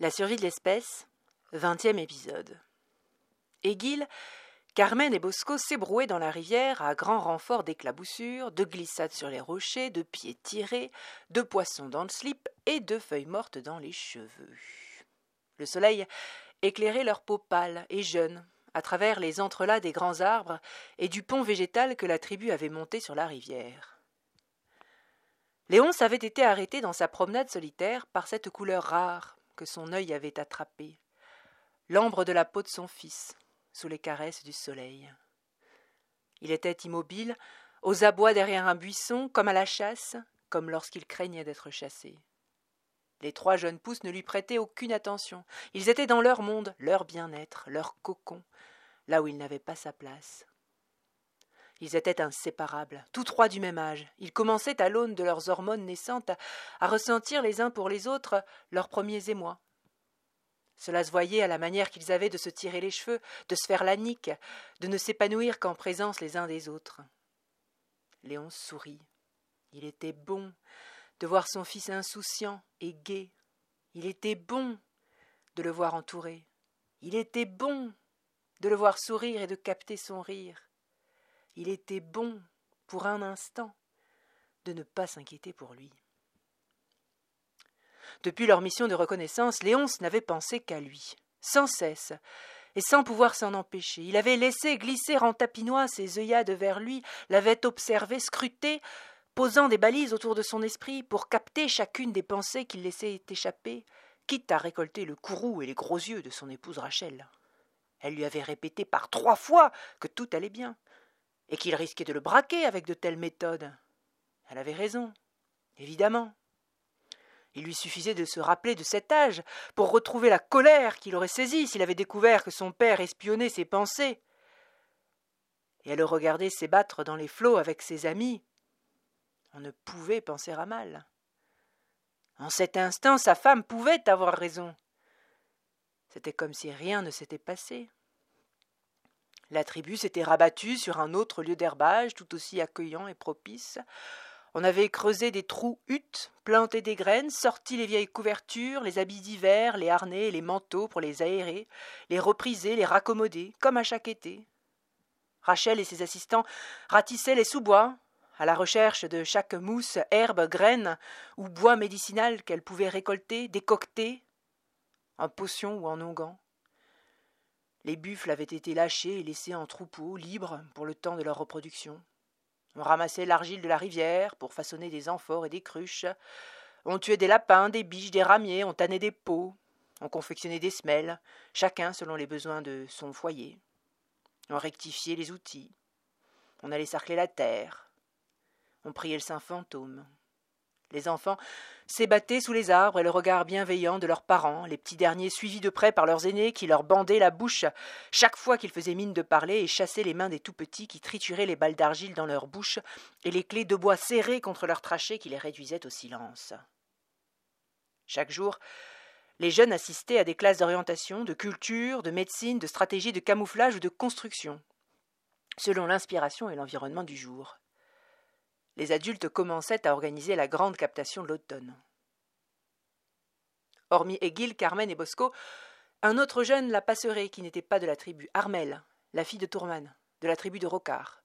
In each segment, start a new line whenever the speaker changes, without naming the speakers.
La survie de l'espèce, vingtième épisode. Aiguille, Carmen et Bosco s'ébrouaient dans la rivière à grand renfort d'éclaboussures, de glissades sur les rochers, de pieds tirés, de poissons dans le slip et de feuilles mortes dans les cheveux. Le soleil éclairait leurs peaux pâles et jeunes à travers les entrelacs des grands arbres et du pont végétal que la tribu avait monté sur la rivière. Léonce avait été arrêté dans sa promenade solitaire par cette couleur rare que son œil avait attrapée, l'ambre de la peau de son fils, sous les caresses du soleil. Il était immobile, aux abois derrière un buisson, comme à la chasse, comme lorsqu'il craignait d'être chassé. Les trois jeunes pousses ne lui prêtaient aucune attention. Ils étaient dans leur monde, leur bien-être, leur cocon, là où il n'avait pas sa place. Ils étaient inséparables, tous trois du même âge. Ils commençaient à l'aune de leurs hormones naissantes à ressentir les uns pour les autres leurs premiers émois. Cela se voyait à la manière qu'ils avaient de se tirer les cheveux, de se faire la nique, de ne s'épanouir qu'en présence les uns des autres. Léon sourit. Il était bon de voir son fils insouciant et gai. Il était bon de le voir entouré. Il était bon de le voir sourire et de capter son rire. Il était bon, pour un instant, de ne pas s'inquiéter pour lui. Depuis leur mission de reconnaissance, Léonce n'avait pensé qu'à lui, sans cesse, et sans pouvoir s'en empêcher. Il avait laissé glisser en tapinois ses œillades vers lui, l'avait observé, scruté, posant des balises autour de son esprit pour capter chacune des pensées qu'il laissait échapper, quitte à récolter le courroux et les gros yeux de son épouse Rachel. Elle lui avait répété par trois fois que tout allait bien, et qu'il risquait de le braquer avec de telles méthodes. Elle avait raison, évidemment. Il lui suffisait de se rappeler de cet âge pour retrouver la colère qu'il aurait saisie s'il avait découvert que son père espionnait ses pensées. Et à le regarder s'ébattre dans les flots avec ses amis, on ne pouvait penser à mal. En cet instant, sa femme pouvait avoir raison. C'était comme si rien ne s'était passé. La tribu s'était rabattue sur un autre lieu d'herbage tout aussi accueillant et propice. On avait creusé des trous huttes, planté des graines, sorti les vieilles couvertures, les habits d'hiver, les harnais et les manteaux pour les aérer, les repriser, les raccommoder, comme à chaque été. Rachel et ses assistants ratissaient les sous-bois, à la recherche de chaque mousse, herbe, graine ou bois médicinal qu'elle pouvait récolter, décocter, en potion ou en onguent. Les buffles avaient été lâchés et laissés en troupeaux, libres pour le temps de leur reproduction. On ramassait l'argile de la rivière pour façonner des amphores et des cruches. On tuait des lapins, des biches, des ramiers, on tannait des pots. On confectionnait des semelles, chacun selon les besoins de son foyer. On rectifiait les outils. On allait sarcler la terre. On priait le saint fantôme. Les enfants s'ébattaient sous les arbres et le regard bienveillant de leurs parents, les petits derniers suivis de près par leurs aînés qui leur bandaient la bouche chaque fois qu'ils faisaient mine de parler et chassaient les mains des tout petits qui trituraient les balles d'argile dans leur bouche et les clés de bois serrées contre leurs trachées qui les réduisaient au silence. Chaque jour, les jeunes assistaient à des classes d'orientation, de culture, de médecine, de stratégie, de camouflage ou de construction, selon l'inspiration et l'environnement du jour les adultes commençaient à organiser la grande captation de l'automne. Hormis Aiguille, Carmen et Bosco, un autre jeune la passerait qui n'était pas de la tribu, Armel, la fille de Tourman, de la tribu de Rocard,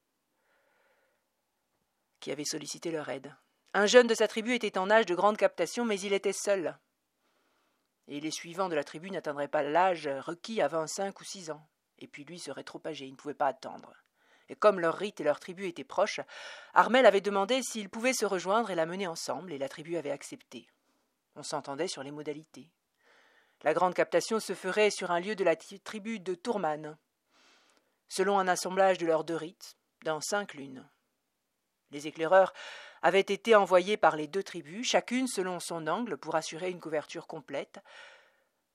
qui avait sollicité leur aide. Un jeune de sa tribu était en âge de grande captation, mais il était seul. Et les suivants de la tribu n'atteindraient pas l'âge requis à vingt-cinq ou six ans. Et puis lui serait trop âgé, il ne pouvait pas attendre et comme leur rite et leur tribu étaient proches, Armel avait demandé s'ils pouvaient se rejoindre et la mener ensemble, et la tribu avait accepté. On s'entendait sur les modalités. La grande captation se ferait sur un lieu de la tribu de Tourman, selon un assemblage de leurs deux rites, dans cinq lunes. Les éclaireurs avaient été envoyés par les deux tribus, chacune selon son angle, pour assurer une couverture complète,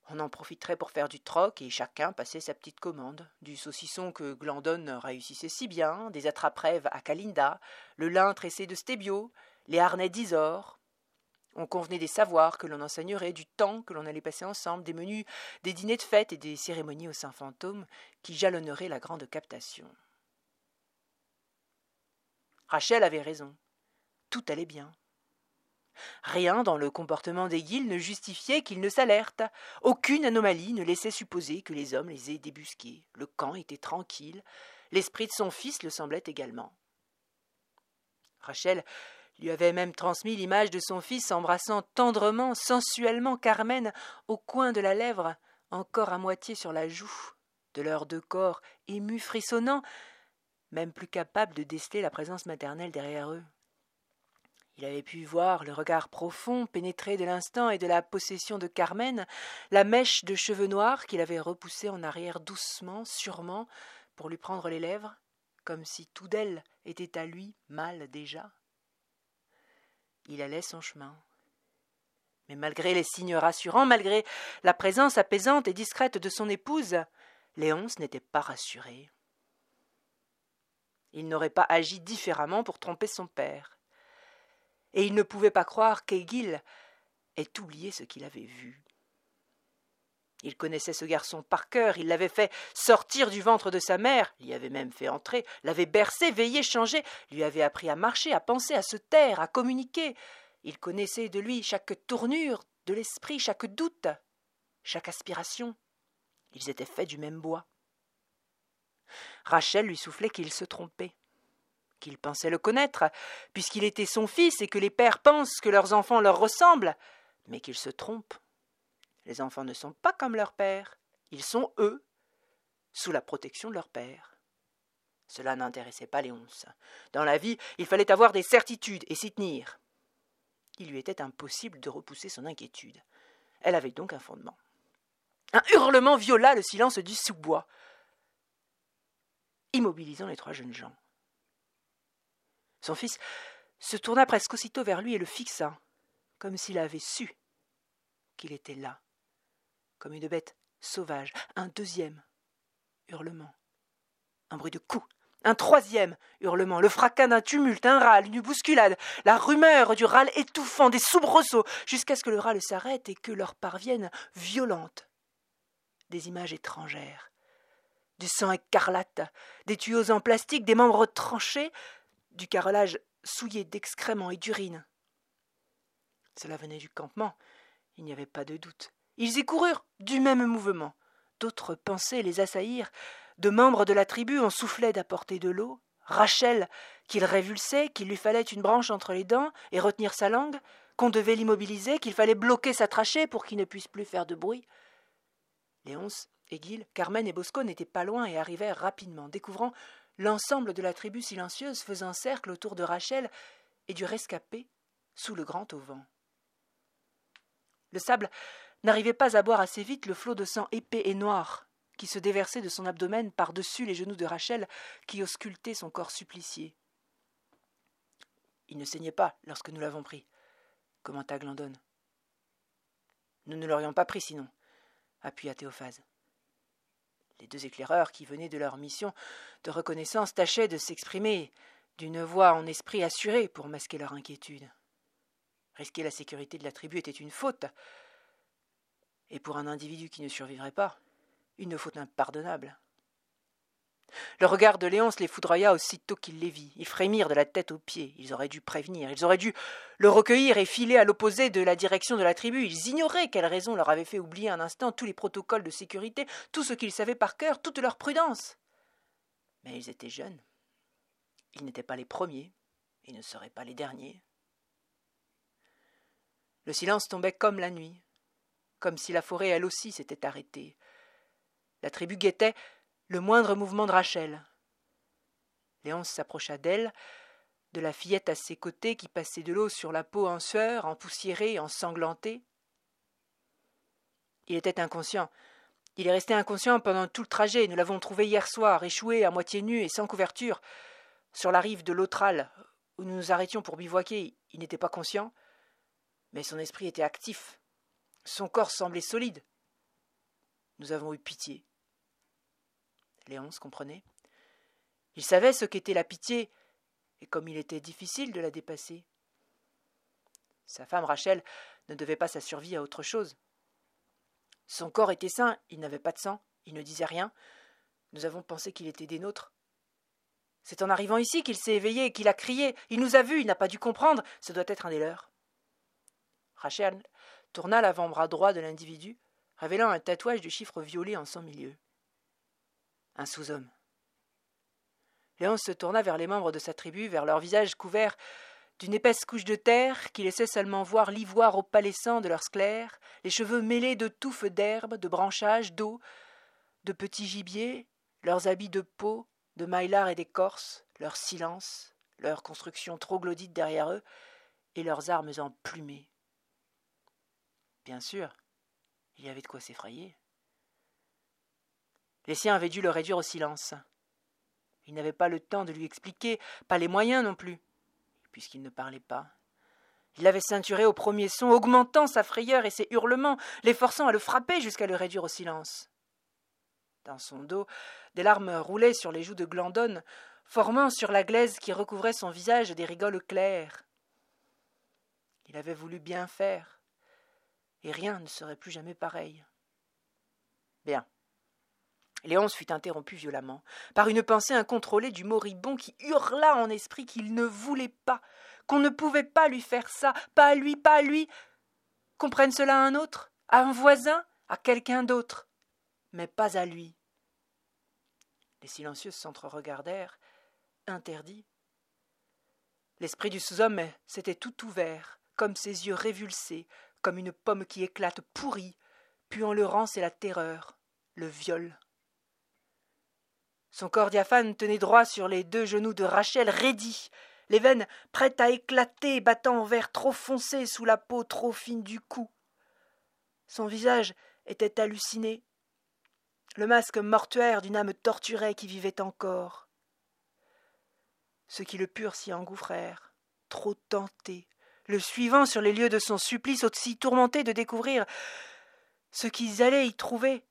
on en profiterait pour faire du troc et chacun passait sa petite commande. Du saucisson que Glandon réussissait si bien, des attrape-rêves à Kalinda, le lin tressé de Stébio, les harnais d'Isor. On convenait des savoirs que l'on enseignerait, du temps que l'on allait passer ensemble, des menus, des dîners de fête et des cérémonies au Saint-Fantôme qui jalonneraient la grande captation. Rachel avait raison. Tout allait bien. Rien dans le comportement des guilles ne justifiait qu'ils ne s'alertent. Aucune anomalie ne laissait supposer que les hommes les aient débusqués. Le camp était tranquille. L'esprit de son fils le semblait également. Rachel lui avait même transmis l'image de son fils embrassant tendrement, sensuellement Carmen au coin de la lèvre, encore à moitié sur la joue, de leurs deux corps émus, frissonnants, même plus capables de déceler la présence maternelle derrière eux. Il avait pu voir le regard profond, pénétré de l'instant et de la possession de Carmen, la mèche de cheveux noirs qu'il avait repoussée en arrière doucement, sûrement, pour lui prendre les lèvres, comme si tout d'elle était à lui mal déjà. Il allait son chemin. Mais malgré les signes rassurants, malgré la présence apaisante et discrète de son épouse, Léonce n'était pas rassuré. Il n'aurait pas agi différemment pour tromper son père et il ne pouvait pas croire qu'Aiguille ait oublié ce qu'il avait vu. Il connaissait ce garçon par cœur, il l'avait fait sortir du ventre de sa mère, l'y avait même fait entrer, l'avait bercé, veillé, changé, lui avait appris à marcher, à penser, à se taire, à communiquer. Il connaissait de lui chaque tournure de l'esprit, chaque doute, chaque aspiration. Ils étaient faits du même bois. Rachel lui soufflait qu'il se trompait qu'il pensait le connaître, puisqu'il était son fils et que les pères pensent que leurs enfants leur ressemblent, mais qu'ils se trompent. Les enfants ne sont pas comme leur père, ils sont eux, sous la protection de leur père. Cela n'intéressait pas Léonce. Dans la vie, il fallait avoir des certitudes et s'y tenir. Il lui était impossible de repousser son inquiétude. Elle avait donc un fondement. Un hurlement viola le silence du sous-bois, immobilisant les trois jeunes gens. Son fils se tourna presque aussitôt vers lui et le fixa, comme s'il avait su qu'il était là, comme une bête sauvage. Un deuxième hurlement, un bruit de coups, un troisième hurlement, le fracas d'un tumulte, un râle, une bousculade, la rumeur du râle étouffant, des soubresauts, jusqu'à ce que le râle s'arrête et que leur parviennent violentes des images étrangères, du sang écarlate, des tuyaux en plastique, des membres tranchés, du carrelage souillé d'excréments et d'urine. Cela venait du campement, il n'y avait pas de doute. Ils y coururent du même mouvement. D'autres pensées les assaillirent. De membres de la tribu en soufflaient d'apporter de l'eau. Rachel, qu'il révulsait, qu'il lui fallait une branche entre les dents et retenir sa langue, qu'on devait l'immobiliser, qu'il fallait bloquer sa trachée pour qu'il ne puisse plus faire de bruit. Léonce, Aiguille, Carmen et Bosco n'étaient pas loin et arrivèrent rapidement, découvrant l'ensemble de la tribu silencieuse faisant cercle autour de Rachel et du rescapé sous le grand auvent. Le sable n'arrivait pas à boire assez vite le flot de sang épais et noir qui se déversait de son abdomen par-dessus les genoux de Rachel qui auscultait son corps supplicié. Il ne saignait pas lorsque nous l'avons pris, commenta Glandon. Nous ne l'aurions pas pris sinon, appuya Théophase. Les deux éclaireurs qui venaient de leur mission de reconnaissance tâchaient de s'exprimer d'une voix en esprit assurée pour masquer leur inquiétude. Risquer la sécurité de la tribu était une faute, et pour un individu qui ne survivrait pas, une faute impardonnable. Le regard de Léonce les foudroya aussitôt qu'il les vit. Ils frémirent de la tête aux pieds. Ils auraient dû prévenir. Ils auraient dû le recueillir et filer à l'opposé de la direction de la tribu. Ils ignoraient quelle raison leur avait fait oublier un instant tous les protocoles de sécurité, tout ce qu'ils savaient par cœur, toute leur prudence. Mais ils étaient jeunes. Ils n'étaient pas les premiers. Ils ne seraient pas les derniers. Le silence tombait comme la nuit, comme si la forêt elle aussi s'était arrêtée. La tribu guettait le moindre mouvement de Rachel. Léonce s'approcha d'elle, de la fillette à ses côtés qui passait de l'eau sur la peau en sueur, empoussiérée, ensanglantée. Il était inconscient. Il est resté inconscient pendant tout le trajet. Nous l'avons trouvé hier soir, échoué, à moitié nu et sans couverture, sur la rive de l'Autral, où nous nous arrêtions pour bivouaquer. Il n'était pas conscient, mais son esprit était actif. Son corps semblait solide. Nous avons eu pitié. Léonce comprenait. Il savait ce qu'était la pitié, et comme il était difficile de la dépasser. Sa femme Rachel ne devait pas sa survie à autre chose. Son corps était sain, il n'avait pas de sang, il ne disait rien. Nous avons pensé qu'il était des nôtres. C'est en arrivant ici qu'il s'est éveillé qu'il a crié. Il nous a vus, il n'a pas dû comprendre. Ce doit être un des leurs. Rachel tourna l'avant-bras droit de l'individu, révélant un tatouage de chiffres violets en son milieu. Un sous-homme. Léon se tourna vers les membres de sa tribu, vers leurs visages couverts d'une épaisse couche de terre qui laissait seulement voir l'ivoire opalescent de leurs sclères, les cheveux mêlés de touffes d'herbe, de branchages, d'eau, de petits gibiers, leurs habits de peau, de maillard et d'écorce, leur silence, leur construction troglodyte derrière eux, et leurs armes emplumées. Bien sûr, il y avait de quoi s'effrayer. Les siens avaient dû le réduire au silence. Ils n'avaient pas le temps de lui expliquer, pas les moyens non plus, puisqu'il ne parlait pas. Il l'avait ceinturé au premier son, augmentant sa frayeur et ses hurlements, les forçant à le frapper jusqu'à le réduire au silence. Dans son dos, des larmes roulaient sur les joues de Glandon, formant sur la glaise qui recouvrait son visage des rigoles claires. Il avait voulu bien faire, et rien ne serait plus jamais pareil. Bien. Léonce fut interrompu violemment par une pensée incontrôlée du moribond qui hurla en esprit qu'il ne voulait pas, qu'on ne pouvait pas lui faire ça, pas à lui, pas à lui. Qu'on prenne cela à un autre, à un voisin, à quelqu'un d'autre, mais pas à lui. Les silencieux s'entre-regardèrent, interdits. L'esprit du sous-homme s'était tout ouvert, comme ses yeux révulsés, comme une pomme qui éclate pourrie, puant le rance et la terreur, le viol. Son corps diaphane tenait droit sur les deux genoux de Rachel, raidis, les veines prêtes à éclater, battant en verre trop foncé sous la peau trop fine du cou. Son visage était halluciné, le masque mortuaire d'une âme torturée qui vivait encore. Ceux qui le purent s'y engouffrèrent, trop tentés, le suivant sur les lieux de son supplice, aussi tourmentés de découvrir ce qu'ils allaient y trouver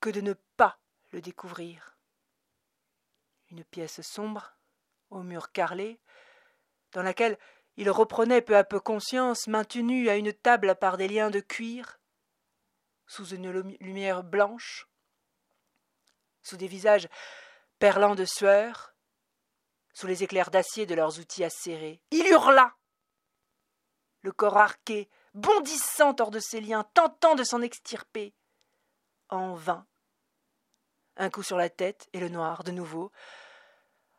que de ne pas le découvrir. Une pièce sombre, aux murs carrelés, dans laquelle il reprenait peu à peu conscience, maintenu à une table par des liens de cuir, sous une lumière blanche, sous des visages perlants de sueur, sous les éclairs d'acier de leurs outils acérés. Il hurla le corps arqué, bondissant hors de ses liens, tentant de s'en extirper. En vain. Un coup sur la tête, et le noir, de nouveau.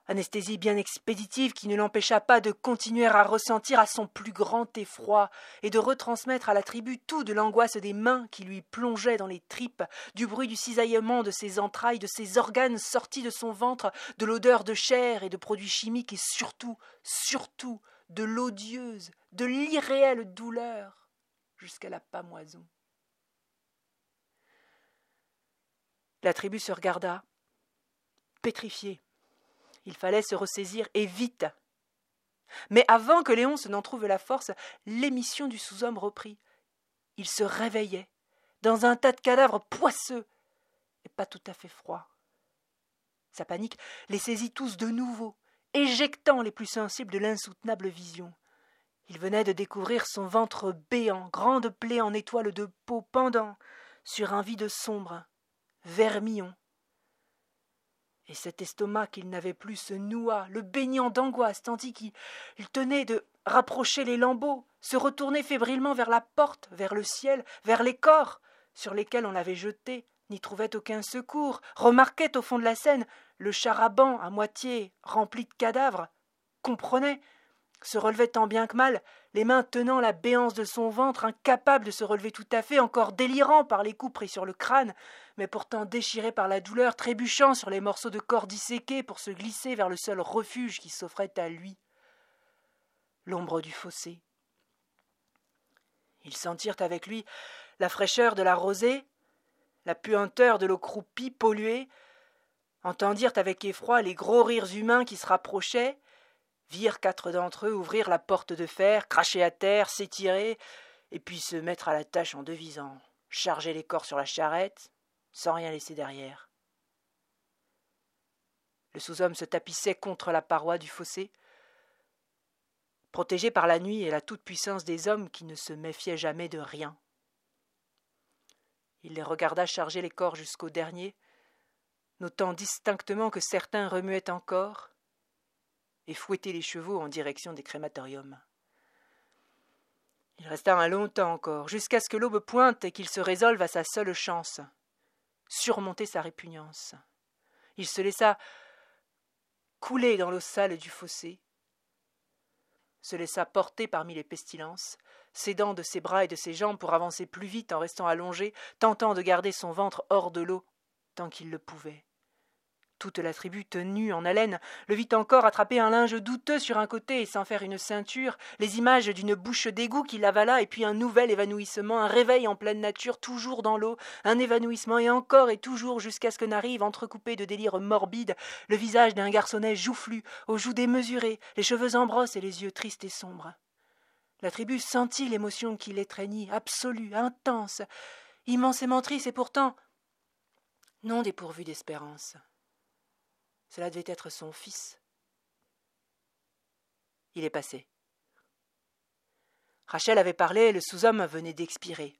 Anesthésie bien expéditive qui ne l'empêcha pas de continuer à ressentir à son plus grand effroi et de retransmettre à la tribu tout de l'angoisse des mains qui lui plongeaient dans les tripes, du bruit du cisaillement de ses entrailles, de ses organes sortis de son ventre, de l'odeur de chair et de produits chimiques et surtout, surtout, de l'odieuse, de l'irréelle douleur jusqu'à la pamoison. La tribu se regarda, pétrifiée. Il fallait se ressaisir et vite. Mais avant que Léonce n'en trouve la force, l'émission du sous-homme reprit. Il se réveillait, dans un tas de cadavres poisseux, et pas tout à fait froid. Sa panique les saisit tous de nouveau, éjectant les plus sensibles de l'insoutenable vision. Il venait de découvrir son ventre béant, grande plaie en étoiles de peau pendant sur un vide sombre, vermillon. Et cet estomac qu'il n'avait plus se noua, le baignant d'angoisse, tandis qu'il tenait de rapprocher les lambeaux, se retourner fébrilement vers la porte, vers le ciel, vers les corps sur lesquels on l'avait jeté, n'y trouvait aucun secours, remarquait au fond de la scène le charaban à moitié rempli de cadavres, comprenait, se relevait tant bien que mal, les mains tenant la béance de son ventre, incapable de se relever tout à fait, encore délirant par les coups pris sur le crâne, mais pourtant déchiré par la douleur, trébuchant sur les morceaux de corps disséqués pour se glisser vers le seul refuge qui s'offrait à lui. L'ombre du fossé. Ils sentirent avec lui la fraîcheur de la rosée, la puanteur de l'eau croupie, polluée, entendirent avec effroi les gros rires humains qui se rapprochaient, virent quatre d'entre eux ouvrir la porte de fer, cracher à terre, s'étirer, et puis se mettre à la tâche en devisant, charger les corps sur la charrette, sans rien laisser derrière. Le sous-homme se tapissait contre la paroi du fossé, protégé par la nuit et la toute-puissance des hommes qui ne se méfiaient jamais de rien. Il les regarda charger les corps jusqu'au dernier, notant distinctement que certains remuaient encore, et fouetter les chevaux en direction des crématoriums. Il resta un long temps encore, jusqu'à ce que l'aube pointe et qu'il se résolve à sa seule chance surmonter sa répugnance. Il se laissa couler dans l'eau sale du fossé, se laissa porter parmi les pestilences, s'aidant de ses bras et de ses jambes pour avancer plus vite en restant allongé, tentant de garder son ventre hors de l'eau tant qu'il le pouvait. Toute la tribu, tenue en haleine, le vit encore attraper un linge douteux sur un côté et s'en faire une ceinture, les images d'une bouche d'égout qui l'avala, et puis un nouvel évanouissement, un réveil en pleine nature, toujours dans l'eau, un évanouissement, et encore et toujours jusqu'à ce que n'arrive, entrecoupé de délires morbides, le visage d'un garçonnet joufflu, aux joues démesurées, les cheveux en brosse et les yeux tristes et sombres. La tribu sentit l'émotion qui l'étreignit, absolue, intense, immensément triste et pourtant non dépourvue d'espérance. Cela devait être son fils. Il est passé. Rachel avait parlé, le sous-homme venait d'expirer.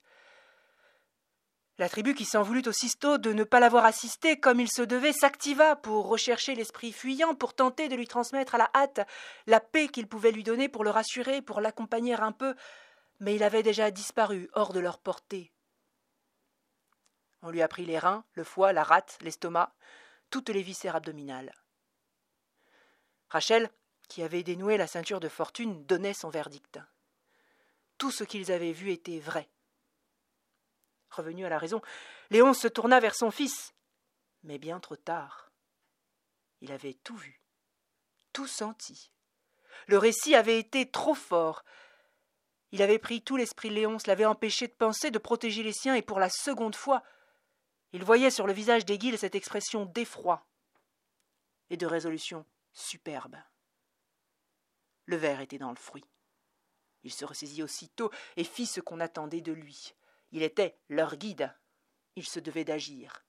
La tribu qui s'en voulut aussitôt de ne pas l'avoir assisté comme il se devait s'activa pour rechercher l'esprit fuyant, pour tenter de lui transmettre à la hâte la paix qu'il pouvait lui donner, pour le rassurer, pour l'accompagner un peu, mais il avait déjà disparu hors de leur portée. On lui a pris les reins, le foie, la rate, l'estomac, toutes les viscères abdominales. Rachel, qui avait dénoué la ceinture de fortune, donnait son verdict. Tout ce qu'ils avaient vu était vrai. Revenu à la raison, Léon se tourna vers son fils, mais bien trop tard. Il avait tout vu, tout senti. Le récit avait été trop fort. Il avait pris tout l'esprit de Léonce, l'avait empêché de penser, de protéger les siens, et pour la seconde fois, il voyait sur le visage d'Aiguille cette expression d'effroi et de résolution superbe. Le verre était dans le fruit. Il se ressaisit aussitôt et fit ce qu'on attendait de lui. Il était leur guide. Il se devait d'agir.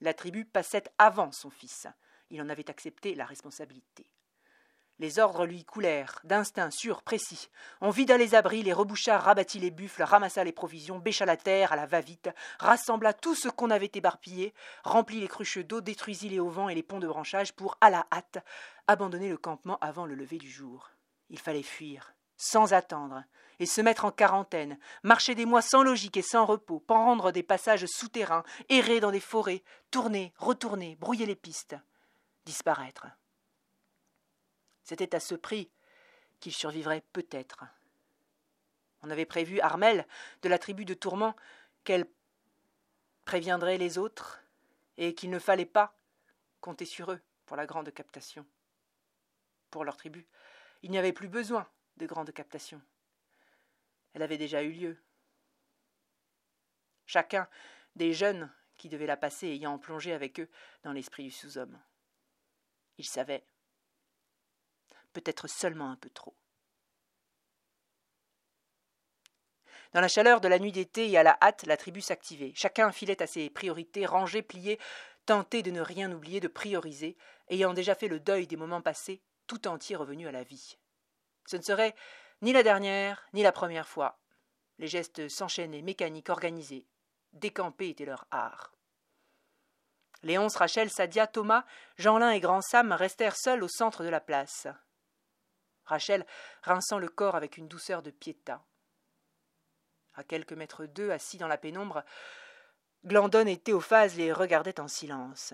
La tribu passait avant son fils. Il en avait accepté la responsabilité. Les ordres lui coulèrent, d'instinct sûr, précis. On vida les abris, les reboucha, rabattit les buffles, ramassa les provisions, bêcha la terre à la va-vite, rassembla tout ce qu'on avait éparpillé, remplit les cruches d'eau, détruisit les auvents et les ponts de branchage pour, à la hâte, abandonner le campement avant le lever du jour. Il fallait fuir, sans attendre, et se mettre en quarantaine, marcher des mois sans logique et sans repos, prendre des passages souterrains, errer dans des forêts, tourner, retourner, brouiller les pistes, disparaître. C'était à ce prix qu'il survivrait peut-être. On avait prévu Armel, de la tribu de Tourment, qu'elle préviendrait les autres, et qu'il ne fallait pas compter sur eux pour la grande captation. Pour leur tribu, il n'y avait plus besoin de grande captation. Elle avait déjà eu lieu. Chacun des jeunes qui devaient la passer ayant plongé avec eux dans l'esprit du sous-homme. Ils savaient peut-être seulement un peu trop. Dans la chaleur de la nuit d'été et à la hâte, la tribu s'activait. Chacun filait à ses priorités, rangé, plié, tenté de ne rien oublier, de prioriser, ayant déjà fait le deuil des moments passés, tout entier revenu à la vie. Ce ne serait ni la dernière, ni la première fois. Les gestes s'enchaînaient, mécaniques, organisés. Décamper était leur art. Léonce, Rachel, Sadia, Thomas, Jeanlin et Grand Sam restèrent seuls au centre de la place. Rachel rinçant le corps avec une douceur de piéta. À quelques mètres d'eux, assis dans la pénombre, Glandon et Théophase les regardaient en silence.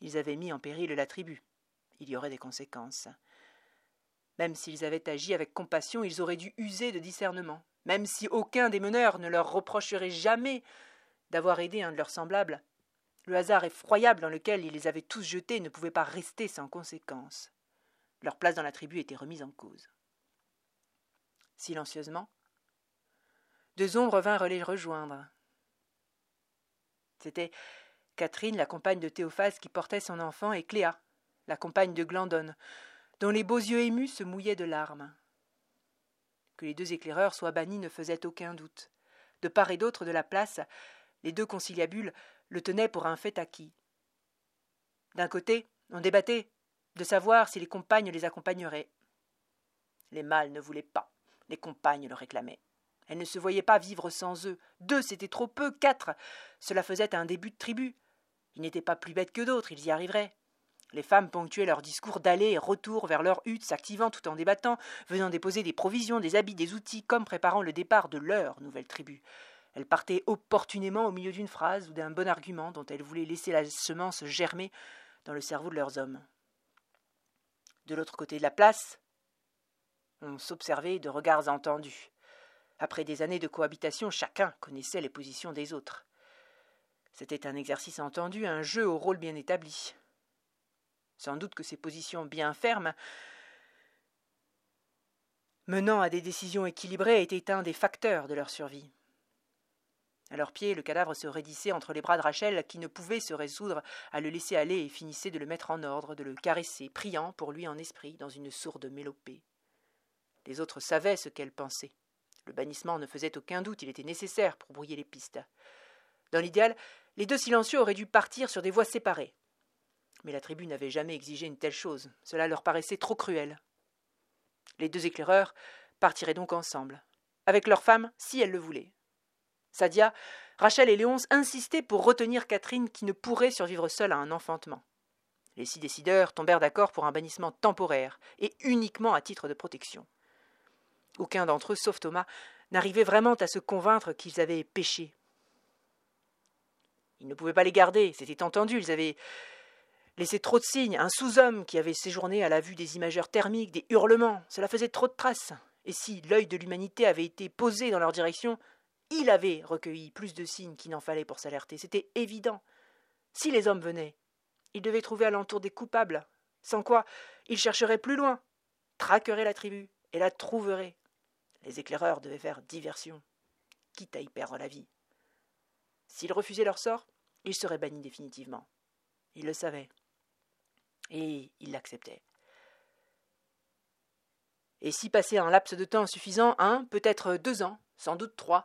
Ils avaient mis en péril la tribu. Il y aurait des conséquences. Même s'ils avaient agi avec compassion, ils auraient dû user de discernement. Même si aucun des meneurs ne leur reprocherait jamais d'avoir aidé un de leurs semblables, le hasard effroyable dans lequel ils les avaient tous jetés ne pouvait pas rester sans conséquence. Leur place dans la tribu était remise en cause. Silencieusement, deux ombres vinrent les rejoindre. C'était Catherine, la compagne de Théophase, qui portait son enfant, et Cléa, la compagne de Glandon, dont les beaux yeux émus se mouillaient de larmes. Que les deux éclaireurs soient bannis ne faisait aucun doute. De part et d'autre de la place, les deux conciliabules le tenaient pour un fait acquis. D'un côté, on débattait de savoir si les compagnes les accompagneraient. Les mâles ne voulaient pas, les compagnes le réclamaient. Elles ne se voyaient pas vivre sans eux. Deux, c'était trop peu. Quatre, cela faisait un début de tribu. Ils n'étaient pas plus bêtes que d'autres, ils y arriveraient. Les femmes ponctuaient leurs discours d'aller et retour vers leur hutte, s'activant tout en débattant, venant déposer des provisions, des habits, des outils, comme préparant le départ de leur nouvelle tribu. Elles partaient opportunément au milieu d'une phrase ou d'un bon argument dont elles voulaient laisser la semence germer dans le cerveau de leurs hommes. De l'autre côté de la place, on s'observait de regards entendus. Après des années de cohabitation, chacun connaissait les positions des autres. C'était un exercice entendu, un jeu au rôle bien établi. Sans doute que ces positions bien fermes, menant à des décisions équilibrées, étaient un des facteurs de leur survie. À leurs pieds, le cadavre se raidissait entre les bras de Rachel, qui ne pouvait se résoudre à le laisser aller et finissait de le mettre en ordre, de le caresser, priant pour lui en esprit, dans une sourde mélopée. Les autres savaient ce qu'elle pensait. Le bannissement ne faisait aucun doute, il était nécessaire pour brouiller les pistes. Dans l'idéal, les deux silencieux auraient dû partir sur des voies séparées. Mais la tribu n'avait jamais exigé une telle chose. Cela leur paraissait trop cruel. Les deux éclaireurs partiraient donc ensemble, avec leurs femmes si elles le voulaient. Sadia, Rachel et Léonce insistaient pour retenir Catherine qui ne pourrait survivre seule à un enfantement. Les six décideurs tombèrent d'accord pour un bannissement temporaire et uniquement à titre de protection. Aucun d'entre eux, sauf Thomas, n'arrivait vraiment à se convaincre qu'ils avaient péché. Ils ne pouvaient pas les garder, c'était entendu, ils avaient laissé trop de signes, un sous-homme qui avait séjourné à la vue des imageurs thermiques, des hurlements, cela faisait trop de traces. Et si l'œil de l'humanité avait été posé dans leur direction, il avait recueilli plus de signes qu'il n'en fallait pour s'alerter, c'était évident. Si les hommes venaient, ils devaient trouver alentour des coupables, sans quoi ils chercheraient plus loin, traqueraient la tribu et la trouveraient. Les éclaireurs devaient faire diversion, quitte à y perdre la vie. S'ils refusaient leur sort, ils seraient bannis définitivement. Ils le savaient. Et ils l'acceptaient. Et si passé un laps de temps suffisant, un, peut-être deux ans, sans doute trois,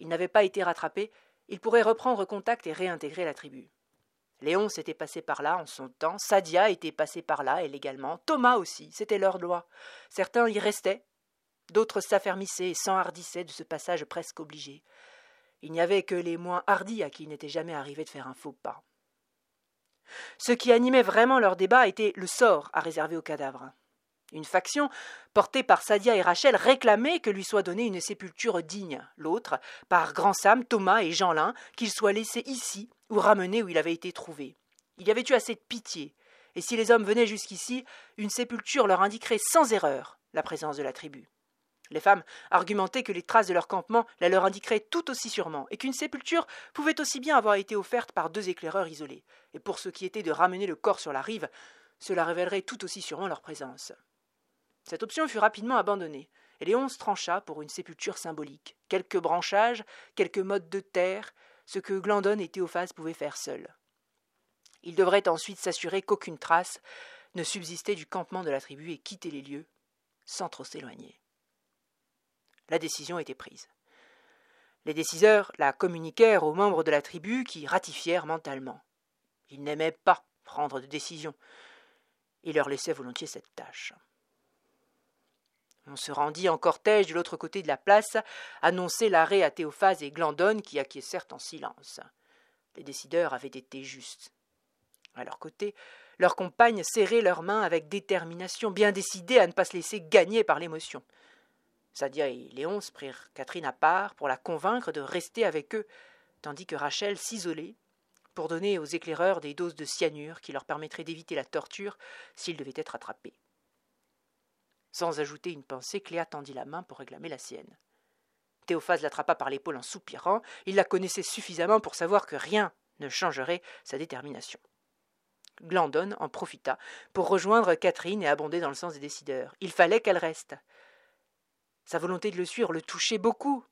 il n'avait pas été rattrapé, il pourrait reprendre contact et réintégrer la tribu. Léon s'était passé par là en son temps, Sadia était passé par là, elle également, Thomas aussi, c'était leur loi. Certains y restaient, d'autres s'affermissaient et s'enhardissaient de ce passage presque obligé. Il n'y avait que les moins hardis à qui il n'était jamais arrivé de faire un faux pas. Ce qui animait vraiment leur débat était le sort à réserver aux cadavres. Une faction, portée par Sadia et Rachel, réclamait que lui soit donnée une sépulture digne. L'autre, par Grand Sam, Thomas et Jeanlin, qu'il soit laissé ici ou ramené où il avait été trouvé. Il y avait eu assez de pitié, et si les hommes venaient jusqu'ici, une sépulture leur indiquerait sans erreur la présence de la tribu. Les femmes argumentaient que les traces de leur campement la leur indiqueraient tout aussi sûrement, et qu'une sépulture pouvait aussi bien avoir été offerte par deux éclaireurs isolés. Et pour ce qui était de ramener le corps sur la rive, cela révélerait tout aussi sûrement leur présence. Cette option fut rapidement abandonnée, et Léon trancha pour une sépulture symbolique. Quelques branchages, quelques modes de terre, ce que Glandon et Théophase pouvaient faire seuls. Il devrait ensuite s'assurer qu'aucune trace ne subsistait du campement de la tribu et quitter les lieux sans trop s'éloigner. La décision était prise. Les décideurs la communiquèrent aux membres de la tribu qui ratifièrent mentalement. Ils n'aimaient pas prendre de décision. Ils leur laissaient volontiers cette tâche. On se rendit en cortège de l'autre côté de la place, annoncer l'arrêt à Théophase et Glandone qui acquiescèrent en silence. Les décideurs avaient été justes. À leur côté, leurs compagnes serraient leurs mains avec détermination, bien décidées à ne pas se laisser gagner par l'émotion. Sadia et Léonce prirent Catherine à part pour la convaincre de rester avec eux, tandis que Rachel s'isolait pour donner aux éclaireurs des doses de cyanure qui leur permettraient d'éviter la torture s'ils devaient être attrapés. Sans ajouter une pensée, Cléa tendit la main pour réclamer la sienne. Théophase l'attrapa par l'épaule en soupirant. Il la connaissait suffisamment pour savoir que rien ne changerait sa détermination. Glandon en profita pour rejoindre Catherine et abonder dans le sens des décideurs. Il fallait qu'elle reste. Sa volonté de le suivre le touchait beaucoup.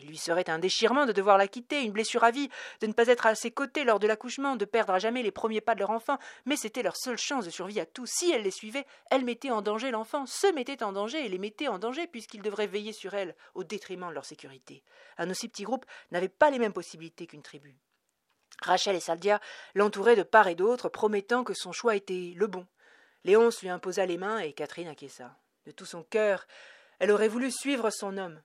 Il lui serait un déchirement de devoir la quitter, une blessure à vie, de ne pas être à ses côtés lors de l'accouchement, de perdre à jamais les premiers pas de leur enfant, mais c'était leur seule chance de survie à tous. Si elle les suivait, elle mettait en danger l'enfant, se mettait en danger et les mettait en danger puisqu'ils devraient veiller sur elle, au détriment de leur sécurité. Un aussi petit groupe n'avait pas les mêmes possibilités qu'une tribu. Rachel et Saldia l'entouraient de part et d'autre, promettant que son choix était le bon. Léonce lui imposa les mains et Catherine acquiesça. De tout son cœur, elle aurait voulu suivre son homme,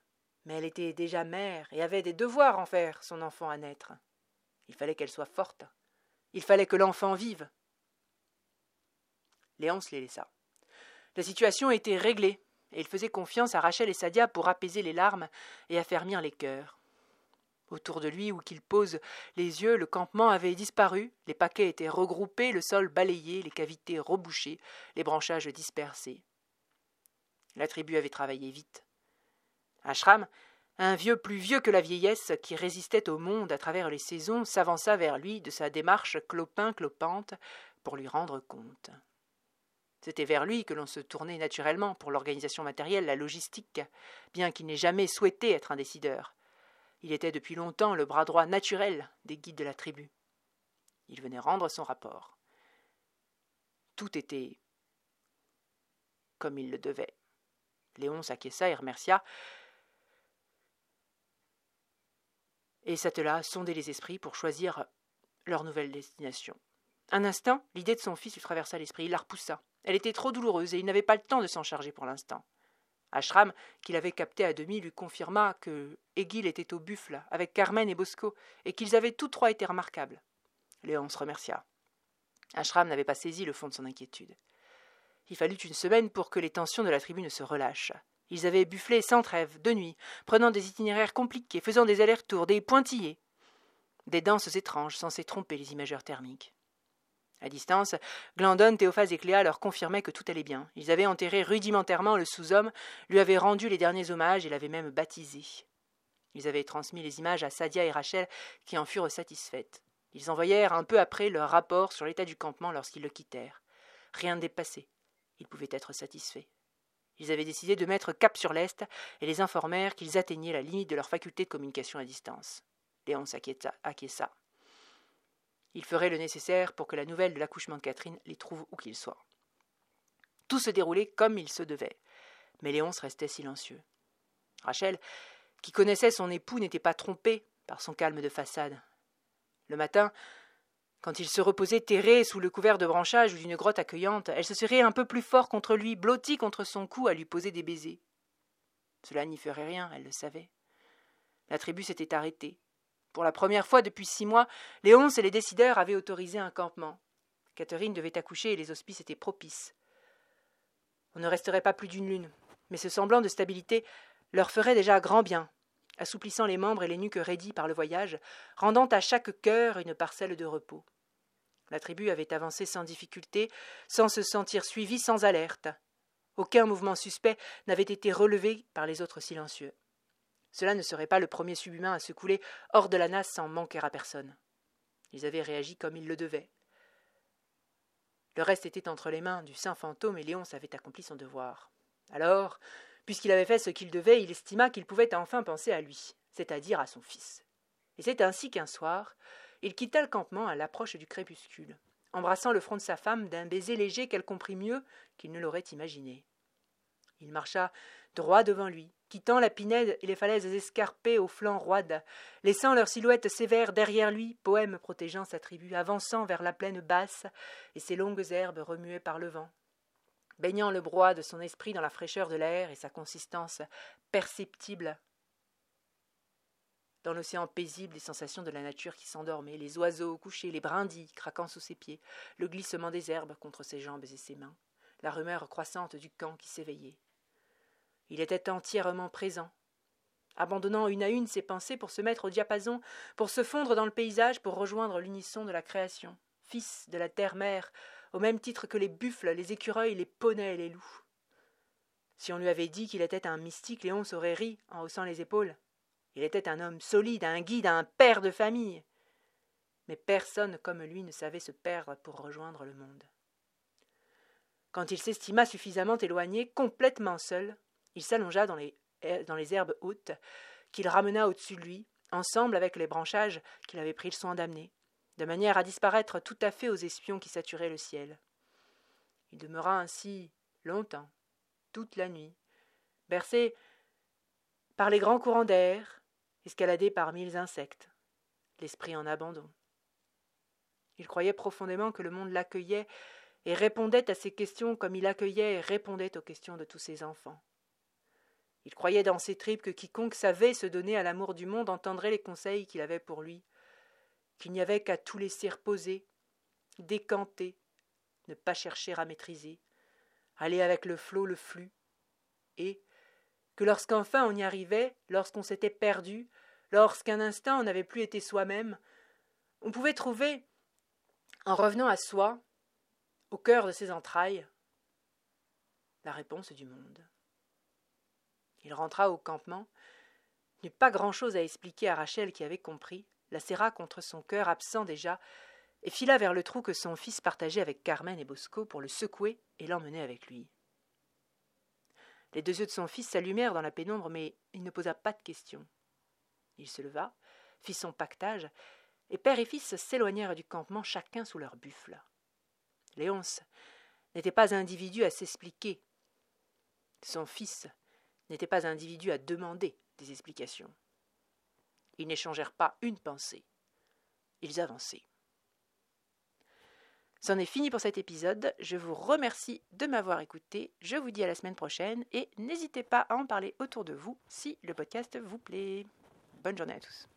mais elle était déjà mère et avait des devoirs envers son enfant à naître. Il fallait qu'elle soit forte. Il fallait que l'enfant vive, Léonce les laissa. La situation était réglée, et il faisait confiance à Rachel et Sadia pour apaiser les larmes et affermir les cœurs. Autour de lui, où qu'il pose les yeux, le campement avait disparu, les paquets étaient regroupés, le sol balayé, les cavités rebouchées, les branchages dispersés. La tribu avait travaillé vite. Ashram, un vieux plus vieux que la vieillesse qui résistait au monde à travers les saisons, s'avança vers lui de sa démarche clopin-clopante pour lui rendre compte. C'était vers lui que l'on se tournait naturellement pour l'organisation matérielle, la logistique, bien qu'il n'ait jamais souhaité être un décideur. Il était depuis longtemps le bras droit naturel des guides de la tribu. Il venait rendre son rapport. Tout était comme il le devait. Léon s'acquiesça et remercia, et s'attela à sonder les esprits pour choisir leur nouvelle destination. Un instant, l'idée de son fils lui traversa l'esprit. Il la repoussa. Elle était trop douloureuse et il n'avait pas le temps de s'en charger pour l'instant. Ashram, qu'il avait capté à demi, lui confirma que Egil était au buffle avec Carmen et Bosco et qu'ils avaient tous trois été remarquables. Léon se remercia. Ashram n'avait pas saisi le fond de son inquiétude. Il fallut une semaine pour que les tensions de la tribu ne se relâchent. Ils avaient bufflé sans trêve, de nuit, prenant des itinéraires compliqués, faisant des allers-retours, des pointillés, des danses étranges censées tromper les imageurs thermiques. À distance, Glandon, Théophase et Cléa leur confirmaient que tout allait bien. Ils avaient enterré rudimentairement le sous-homme, lui avaient rendu les derniers hommages et l'avaient même baptisé. Ils avaient transmis les images à Sadia et Rachel, qui en furent satisfaites. Ils envoyèrent un peu après leur rapport sur l'état du campement lorsqu'ils le quittèrent. Rien ne dépassait. Ils pouvaient être satisfaits. Ils avaient décidé de mettre cap sur l'Est et les informèrent qu'ils atteignaient la limite de leur faculté de communication à distance. Léon s'acquiesça. Il ferait le nécessaire pour que la nouvelle de l'accouchement de Catherine les trouve où qu'ils soient. Tout se déroulait comme il se devait, mais Léonce restait silencieux. Rachel, qui connaissait son époux, n'était pas trompée par son calme de façade. Le matin, quand il se reposait terré sous le couvert de branchages ou d'une grotte accueillante, elle se serait un peu plus fort contre lui, blottie contre son cou à lui poser des baisers. Cela n'y ferait rien, elle le savait. La tribu s'était arrêtée. Pour la première fois depuis six mois, Léonce et les décideurs avaient autorisé un campement. Catherine devait accoucher et les hospices étaient propices. On ne resterait pas plus d'une lune, mais ce semblant de stabilité leur ferait déjà grand bien assouplissant les membres et les nuques raidies par le voyage, rendant à chaque cœur une parcelle de repos. La tribu avait avancé sans difficulté, sans se sentir suivie, sans alerte. Aucun mouvement suspect n'avait été relevé par les autres silencieux. Cela ne serait pas le premier subhumain à se couler hors de la nasse sans manquer à personne. Ils avaient réagi comme ils le devaient. Le reste était entre les mains du saint fantôme et Léonce avait accompli son devoir. Alors, puisqu'il avait fait ce qu'il devait, il estima qu'il pouvait enfin penser à lui, c'est-à-dire à son fils. Et c'est ainsi qu'un soir, il quitta le campement à l'approche du crépuscule, embrassant le front de sa femme d'un baiser léger qu'elle comprit mieux qu'il ne l'aurait imaginé. Il marcha droit devant lui, quittant la pinède et les falaises escarpées aux flancs roides, laissant leurs silhouettes sévères derrière lui, poème protégeant sa tribu, avançant vers la plaine basse et ses longues herbes remuées par le vent, baignant le broie de son esprit dans la fraîcheur de l'air et sa consistance perceptible dans l'océan paisible les sensations de la nature qui s'endormait, les oiseaux couchés, les brindilles craquant sous ses pieds, le glissement des herbes contre ses jambes et ses mains, la rumeur croissante du camp qui s'éveillait. Il était entièrement présent, abandonnant une à une ses pensées pour se mettre au diapason, pour se fondre dans le paysage, pour rejoindre l'unisson de la création, fils de la terre-mère, au même titre que les buffles, les écureuils, les poneys les loups. Si on lui avait dit qu'il était un mystique, Léon aurait ri en haussant les épaules. Il était un homme solide, un guide, un père de famille. Mais personne comme lui ne savait se perdre pour rejoindre le monde. Quand il s'estima suffisamment éloigné, complètement seul, il s'allongea dans les, dans les herbes hautes qu'il ramena au-dessus de lui, ensemble avec les branchages qu'il avait pris le soin d'amener, de manière à disparaître tout à fait aux espions qui saturaient le ciel. Il demeura ainsi longtemps, toute la nuit, bercé par les grands courants d'air, escaladé par mille insectes, l'esprit en abandon. Il croyait profondément que le monde l'accueillait et répondait à ses questions comme il accueillait et répondait aux questions de tous ses enfants. Il croyait dans ses tripes que quiconque savait se donner à l'amour du monde entendrait les conseils qu'il avait pour lui, qu'il n'y avait qu'à tout laisser reposer, décanter, ne pas chercher à maîtriser, aller avec le flot, le flux, et que lorsqu'enfin on y arrivait, lorsqu'on s'était perdu, lorsqu'un instant on n'avait plus été soi-même, on pouvait trouver, en revenant à soi, au cœur de ses entrailles, la réponse du monde. Il rentra au campement, n'eut pas grand-chose à expliquer à Rachel qui avait compris, la serra contre son cœur absent déjà, et fila vers le trou que son fils partageait avec Carmen et Bosco pour le secouer et l'emmener avec lui. Les deux yeux de son fils s'allumèrent dans la pénombre, mais il ne posa pas de questions. Il se leva, fit son pactage, et père et fils s'éloignèrent du campement chacun sous leur buffle. Léonce n'était pas individu à s'expliquer. Son fils n'était pas individu à demander des explications. Ils n'échangèrent pas une pensée. Ils avançaient. C'en est fini pour cet épisode. Je vous remercie de m'avoir écouté. Je vous dis à la semaine prochaine et n'hésitez pas à en parler autour de vous si le podcast vous plaît. Bonne journée à tous.